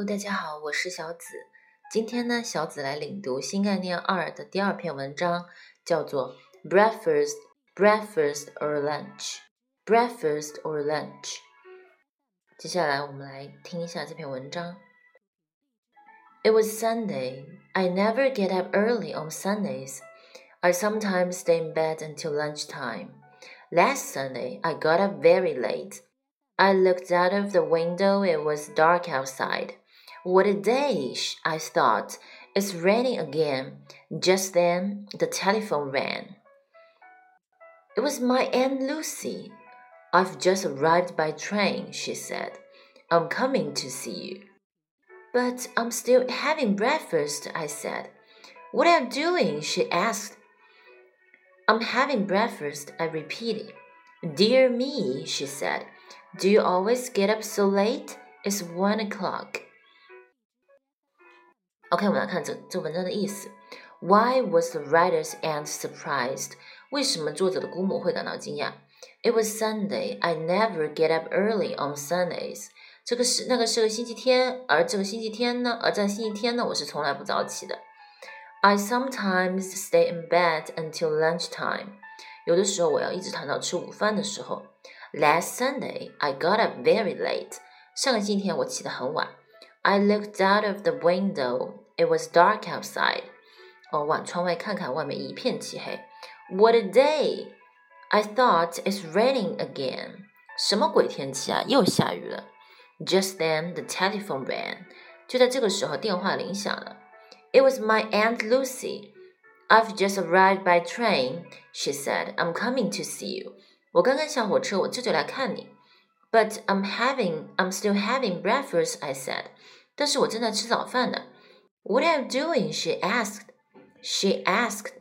Hello，大家好，我是小紫。今天呢，小紫来领读新概念二的第二篇文章，叫做 Breakfast, Breakfast or Lunch, Breakfast or Lunch。接下来我们来听一下这篇文章。It was Sunday. I never get up early on Sundays. I sometimes stay in bed until lunchtime. Last Sunday, I got up very late. I looked out of the window. It was dark outside. What a day, I thought. It's raining again. Just then, the telephone rang. It was my Aunt Lucy. I've just arrived by train, she said. I'm coming to see you. But I'm still having breakfast, I said. What are you doing? she asked. I'm having breakfast, I repeated. Dear me, she said. Do you always get up so late? It's one o'clock. OK，我们来看这这文章的意思。Why was the writer's aunt surprised？为什么作者的姑母会感到惊讶？It was Sunday. I never get up early on Sundays. 这个是那个是个星期天，而这个星期天呢，而在星期天呢，我是从来不早起的。I sometimes stay in bed until lunchtime. 有的时候我要一直躺到吃午饭的时候。Last Sunday, I got up very late. 上个星期天我起得很晚。I looked out of the window. It was dark outside. 哦，往窗外看看，外面一片漆黑。What a day! I thought it's raining again. 什么鬼天气啊？又下雨了。Just then, the telephone rang. 就在这个时候，电话铃响了。It was my Aunt Lucy. I've just arrived by train, she said. I'm coming to see you. 我刚刚下火车，我这就来看你。But I'm having, I'm still having breakfast, I said. 但是我正在吃早饭呢。 What are you doing? She asked. She asked.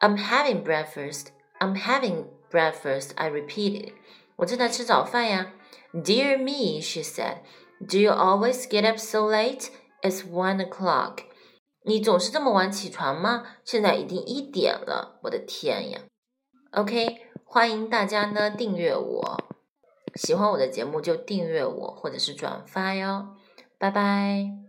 I'm having breakfast. I'm having breakfast. I repeated. 我正在吃早饭呀。Dear me, she said. Do you always get up so late? It's one o'clock. 你总是这么晚起床吗？现在已经一点了，我的天呀！OK，欢迎大家呢订阅我，喜欢我的节目就订阅我或者是转发哟，拜拜。